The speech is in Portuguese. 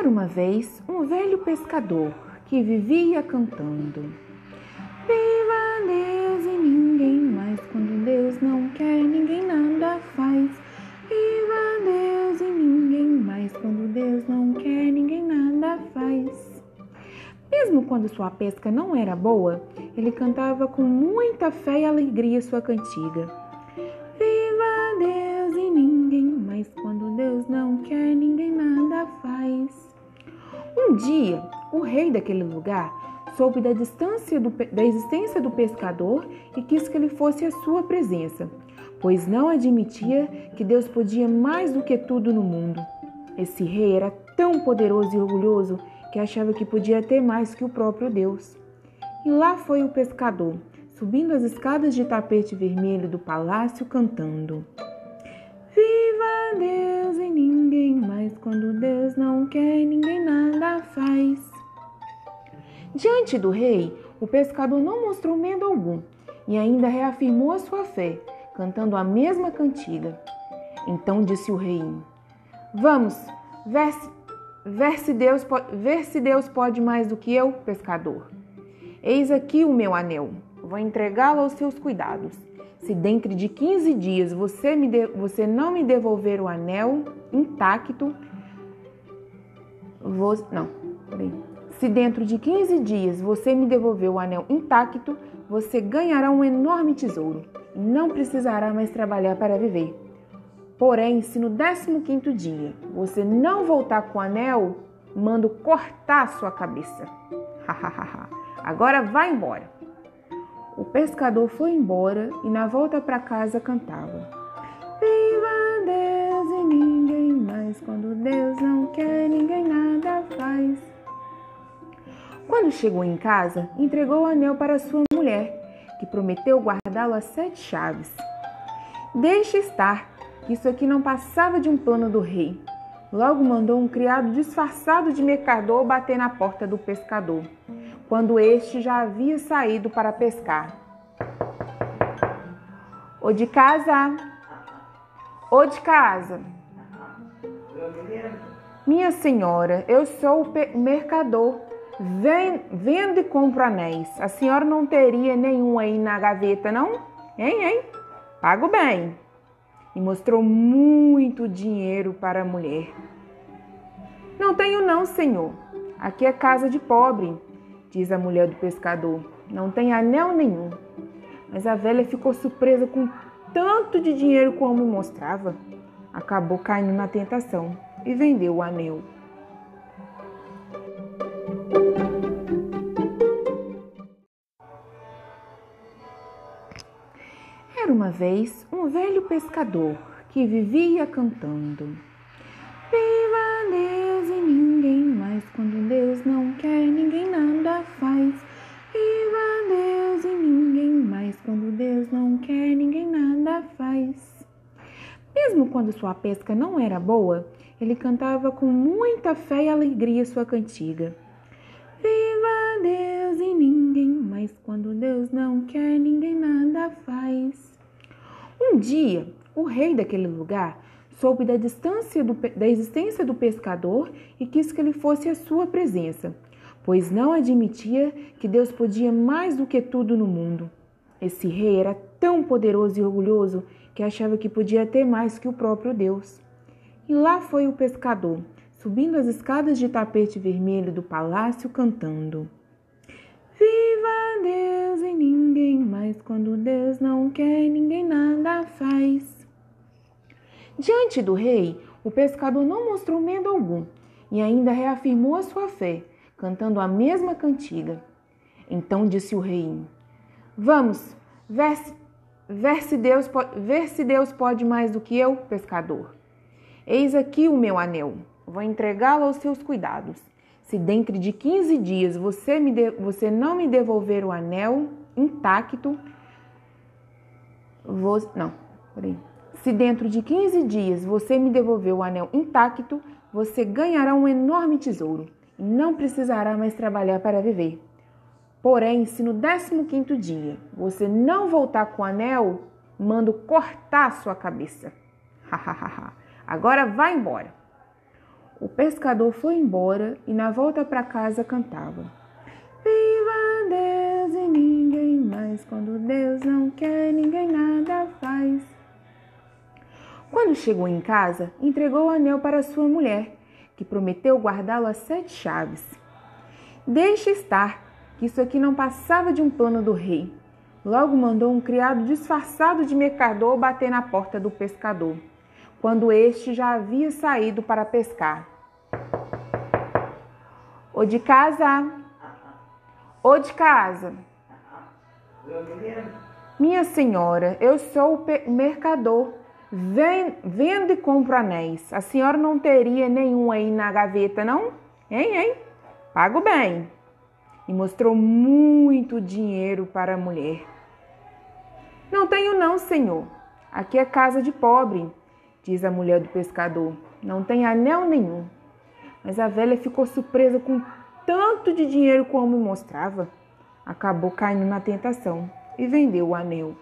Era uma vez um velho pescador que vivia cantando: Viva Deus e ninguém mais, quando Deus não quer, ninguém nada faz. Viva Deus e ninguém mais, quando Deus não quer, ninguém nada faz. Mesmo quando sua pesca não era boa, ele cantava com muita fé e alegria sua cantiga. Um dia, o rei daquele lugar soube da, distância do, da existência do pescador e quis que ele fosse à sua presença, pois não admitia que Deus podia mais do que tudo no mundo. Esse rei era tão poderoso e orgulhoso que achava que podia ter mais que o próprio Deus. E lá foi o pescador, subindo as escadas de tapete vermelho do palácio, cantando. Quando Deus não quer, ninguém nada faz. Diante do rei, o pescador não mostrou medo algum e ainda reafirmou a sua fé, cantando a mesma cantiga. Então disse o rei: Vamos, ver se, ver se, Deus, ver se Deus pode mais do que eu, pescador. Eis aqui o meu anel, vou entregá-lo aos seus cuidados. Se dentro de 15 dias você, me de, você não me devolver o anel intacto, vou, não, peraí. Se dentro de 15 dias você me devolver o anel intacto, você ganhará um enorme tesouro e não precisará mais trabalhar para viver. Porém, se no 15 dia você não voltar com o anel, mando cortar sua cabeça. Agora vá embora. O pescador foi embora e na volta para casa cantava: mais, quando Deus não quer, ninguém nada faz. Quando chegou em casa, entregou o anel para sua mulher, que prometeu guardá-lo a sete chaves. Deixe estar, isso aqui não passava de um plano do rei. Logo mandou um criado disfarçado de mercador bater na porta do pescador quando este já havia saído para pescar. O de casa, o de casa. Minha senhora, eu sou o mercador. Vendo e compro anéis. A senhora não teria nenhum aí na gaveta, não? Hein, hein? Pago bem. E mostrou muito dinheiro para a mulher. Não tenho, não, senhor. Aqui é casa de pobre diz a mulher do pescador. Não tem anel nenhum. Mas a velha ficou surpresa com tanto de dinheiro como mostrava. Acabou caindo na tentação e vendeu o anel. Era uma vez um velho pescador que vivia cantando. Mesmo quando sua pesca não era boa, ele cantava com muita fé e alegria sua cantiga. Viva Deus e ninguém mais, quando Deus não quer, ninguém nada faz. Um dia, o rei daquele lugar soube da distância do, da existência do pescador e quis que ele fosse à sua presença, pois não admitia que Deus podia mais do que tudo no mundo. Esse rei era tão poderoso e orgulhoso que achava que podia ter mais que o próprio Deus. E lá foi o pescador, subindo as escadas de tapete vermelho do palácio, cantando: Viva Deus e ninguém mais, quando Deus não quer, ninguém nada faz. Diante do rei, o pescador não mostrou medo algum e ainda reafirmou a sua fé, cantando a mesma cantiga. Então disse o rei: Vamos, ver se, ver se, Deus, ver se Deus pode mais do que eu, pescador. Eis aqui o meu anel, vou entregá-lo aos seus cuidados. Se dentro de 15 dias você, me de, você não me devolver o anel intacto, vou. Não, peraí. Se dentro de 15 dias você me devolver o anel intacto, você ganhará um enorme tesouro e não precisará mais trabalhar para viver. Porém, se no 15 dia você não voltar com o anel, mando cortar sua cabeça. Agora vá embora. O pescador foi embora e na volta para casa cantava: Viva Deus e ninguém mais, quando Deus não quer, ninguém nada faz. Quando chegou em casa, entregou o anel para sua mulher, que prometeu guardá-lo a sete chaves. Deixe estar, que isso aqui não passava de um plano do rei. Logo mandou um criado disfarçado de mercador bater na porta do pescador, quando este já havia saído para pescar. Ô de casa! Ô de casa! Minha senhora, eu sou o mercador. Vendo e compro anéis. A senhora não teria nenhum aí na gaveta, não? Hein, hein? Pago bem. E mostrou muito dinheiro para a mulher. Não tenho, não, senhor. Aqui é casa de pobre, diz a mulher do pescador. Não tem anel nenhum. Mas a velha ficou surpresa com tanto de dinheiro como me mostrava. Acabou caindo na tentação e vendeu o anel.